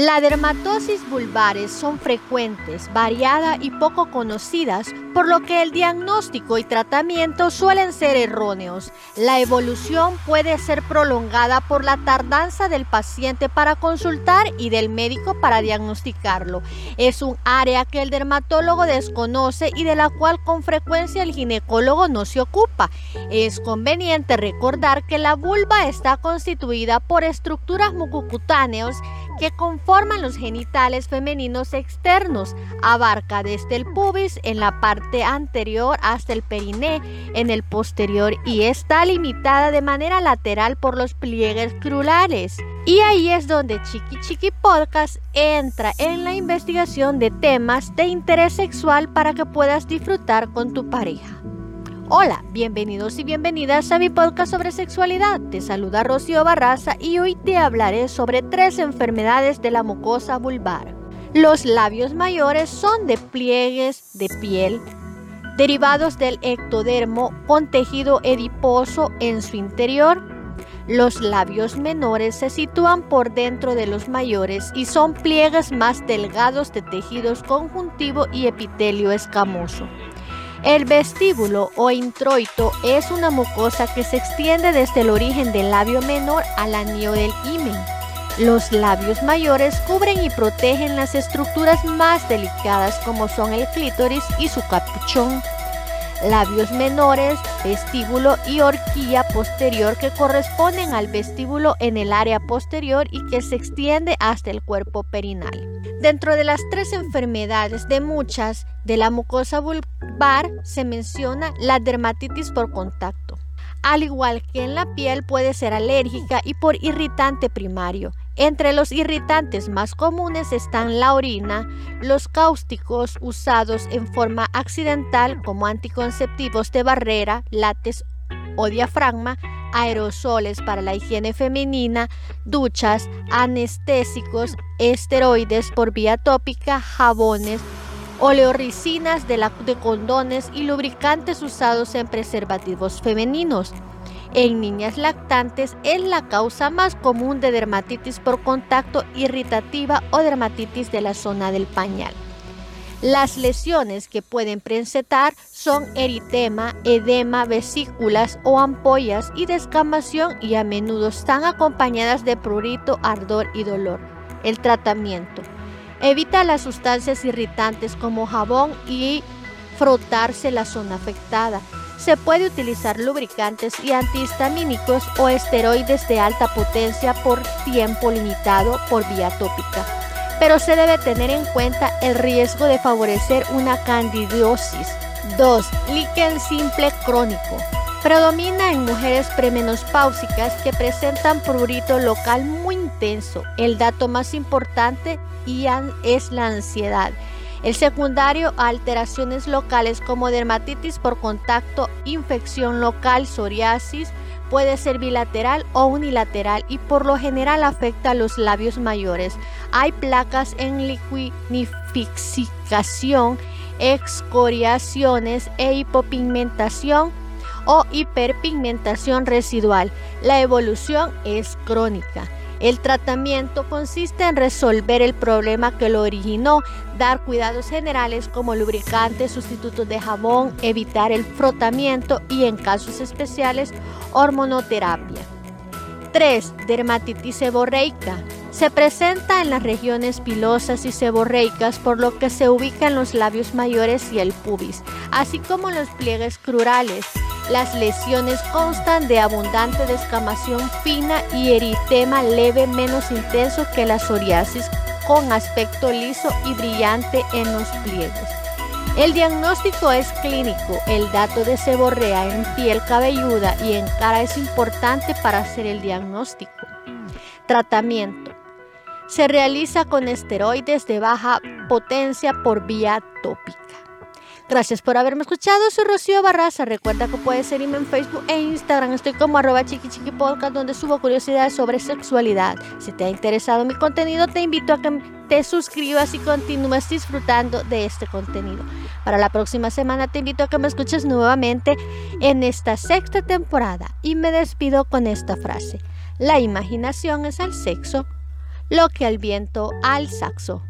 La dermatosis vulvares son frecuentes, variada y poco conocidas, por lo que el diagnóstico y tratamiento suelen ser erróneos. La evolución puede ser prolongada por la tardanza del paciente para consultar y del médico para diagnosticarlo. Es un área que el dermatólogo desconoce y de la cual con frecuencia el ginecólogo no se ocupa. Es conveniente recordar que la vulva está constituida por estructuras mucocutáneas que conforman los genitales femeninos externos. Abarca desde el pubis en la parte anterior hasta el periné en el posterior y está limitada de manera lateral por los pliegues crulares. Y ahí es donde Chiqui Chiqui Podcast entra en la investigación de temas de interés sexual para que puedas disfrutar con tu pareja. Hola, bienvenidos y bienvenidas a mi podcast sobre sexualidad. Te saluda Rocío Barraza y hoy te hablaré sobre tres enfermedades de la mucosa vulvar. Los labios mayores son de pliegues de piel derivados del ectodermo con tejido ediposo en su interior. Los labios menores se sitúan por dentro de los mayores y son pliegues más delgados de tejidos conjuntivo y epitelio escamoso. El vestíbulo o introito es una mucosa que se extiende desde el origen del labio menor al anillo del himen. Los labios mayores cubren y protegen las estructuras más delicadas como son el clítoris y su capuchón. Labios menores, vestíbulo y horquilla posterior que corresponden al vestíbulo en el área posterior y que se extiende hasta el cuerpo perinal. Dentro de las tres enfermedades de muchas de la mucosa vulvar se menciona la dermatitis por contacto. Al igual que en la piel puede ser alérgica y por irritante primario. Entre los irritantes más comunes están la orina, los cáusticos usados en forma accidental como anticonceptivos de barrera, látex o diafragma, aerosoles para la higiene femenina, duchas, anestésicos, esteroides por vía tópica, jabones, oleoricinas de, de condones y lubricantes usados en preservativos femeninos. En niñas lactantes es la causa más común de dermatitis por contacto irritativa o dermatitis de la zona del pañal. Las lesiones que pueden presentar son eritema, edema, vesículas o ampollas y descamación y a menudo están acompañadas de prurito, ardor y dolor. El tratamiento. Evita las sustancias irritantes como jabón y frotarse la zona afectada. Se puede utilizar lubricantes y antihistamínicos o esteroides de alta potencia por tiempo limitado por vía tópica pero se debe tener en cuenta el riesgo de favorecer una candidosis. 2. Líquen simple crónico. Predomina en mujeres premenopáusicas que presentan prurito local muy intenso. El dato más importante es la ansiedad. El secundario a alteraciones locales como dermatitis por contacto, infección local, psoriasis, puede ser bilateral o unilateral y por lo general afecta a los labios mayores. Hay placas en liquinificación, excoriaciones e hipopigmentación o hiperpigmentación residual. La evolución es crónica. El tratamiento consiste en resolver el problema que lo originó, dar cuidados generales como lubricantes, sustitutos de jabón, evitar el frotamiento y en casos especiales hormonoterapia. 3. Dermatitis seborreica. Se presenta en las regiones pilosas y seborreicas por lo que se ubican los labios mayores y el pubis, así como los pliegues crurales. Las lesiones constan de abundante descamación fina y eritema leve menos intenso que la psoriasis con aspecto liso y brillante en los pliegues. El diagnóstico es clínico. El dato de seborrea en piel cabelluda y en cara es importante para hacer el diagnóstico. Tratamiento. Se realiza con esteroides de baja potencia por vía tópica. Gracias por haberme escuchado. Soy Rocío Barraza. Recuerda que puedes seguirme en Facebook e Instagram. Estoy como arroba chiquichiquipodcast donde subo curiosidades sobre sexualidad. Si te ha interesado mi contenido, te invito a que te suscribas y continúes disfrutando de este contenido. Para la próxima semana te invito a que me escuches nuevamente en esta sexta temporada y me despido con esta frase. La imaginación es el sexo lo que el viento al saxo.